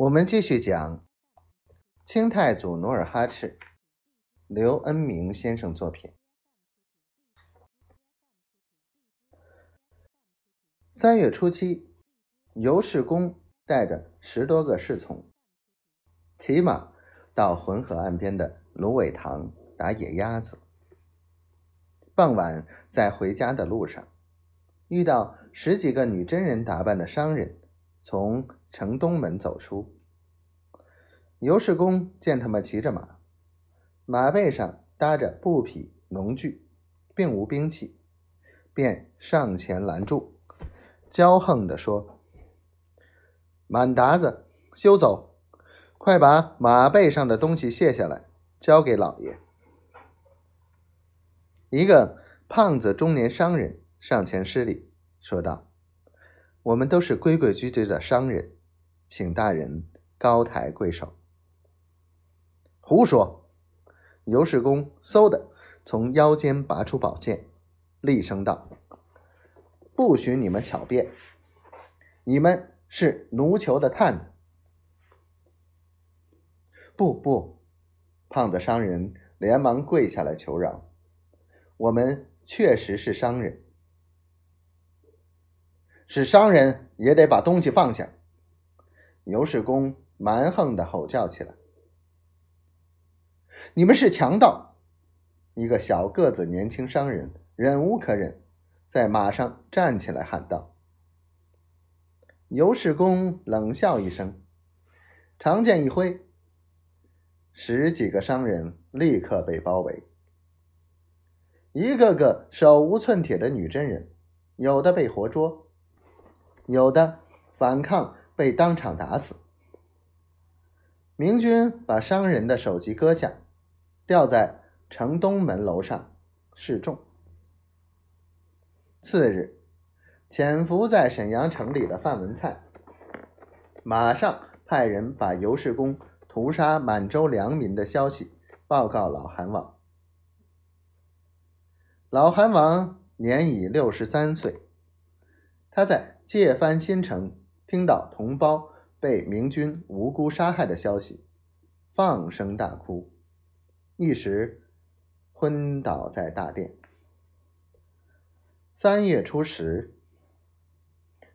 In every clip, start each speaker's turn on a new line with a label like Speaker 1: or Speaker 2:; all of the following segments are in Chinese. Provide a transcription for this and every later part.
Speaker 1: 我们继续讲清太祖努尔哈赤，刘恩明先生作品。三月初七，尤世公带着十多个侍从，骑马到浑河岸边的芦苇塘打野鸭子。傍晚，在回家的路上，遇到十几个女真人打扮的商人。从城东门走出，尤世公见他们骑着马，马背上搭着布匹农具，并无兵器，便上前拦住，骄横地说：“满达子，休走！快把马背上的东西卸下来，交给老爷。”一个胖子中年商人上前施礼，说道。我们都是规规矩矩的商人，请大人高抬贵手。胡说！尤世公嗖的从腰间拔出宝剑，厉声道：“不许你们巧辩！你们是奴囚的探子！”不不！胖子商人连忙跪下来求饶：“我们确实是商人。”是商人也得把东西放下！尤世公蛮横的吼叫起来：“你们是强盗！”一个小个子年轻商人忍无可忍，在马上站起来喊道：“尤世公冷笑一声，长剑一挥，十几个商人立刻被包围，一个个手无寸铁的女真人，有的被活捉。”有的反抗被当场打死。明军把商人的首级割下，吊在城东门楼上示众。次日，潜伏在沈阳城里的范文灿，马上派人把尤世公屠杀满洲良民的消息报告老韩王。老韩王年已六十三岁。他在界藩新城听到同胞被明军无辜杀害的消息，放声大哭，一时昏倒在大殿。三月初十，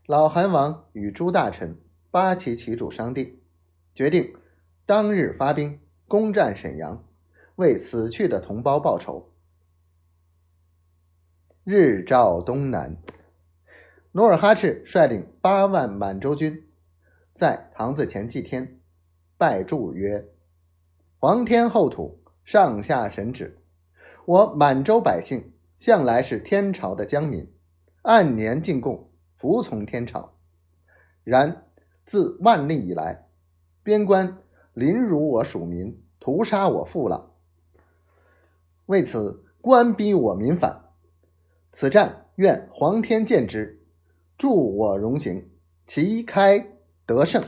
Speaker 1: 老韩王与诸大臣八旗旗主商定，决定当日发兵攻占沈阳，为死去的同胞报仇。日照东南。努尔哈赤率领八万满洲军，在堂子前祭天，拜祝曰：“皇天厚土，上下神旨，我满洲百姓向来是天朝的疆民，按年进贡，服从天朝。然自万历以来，边关凌辱我属民，屠杀我父老，为此官逼我民反。此战愿皇天见之。”助我荣行，旗开得胜。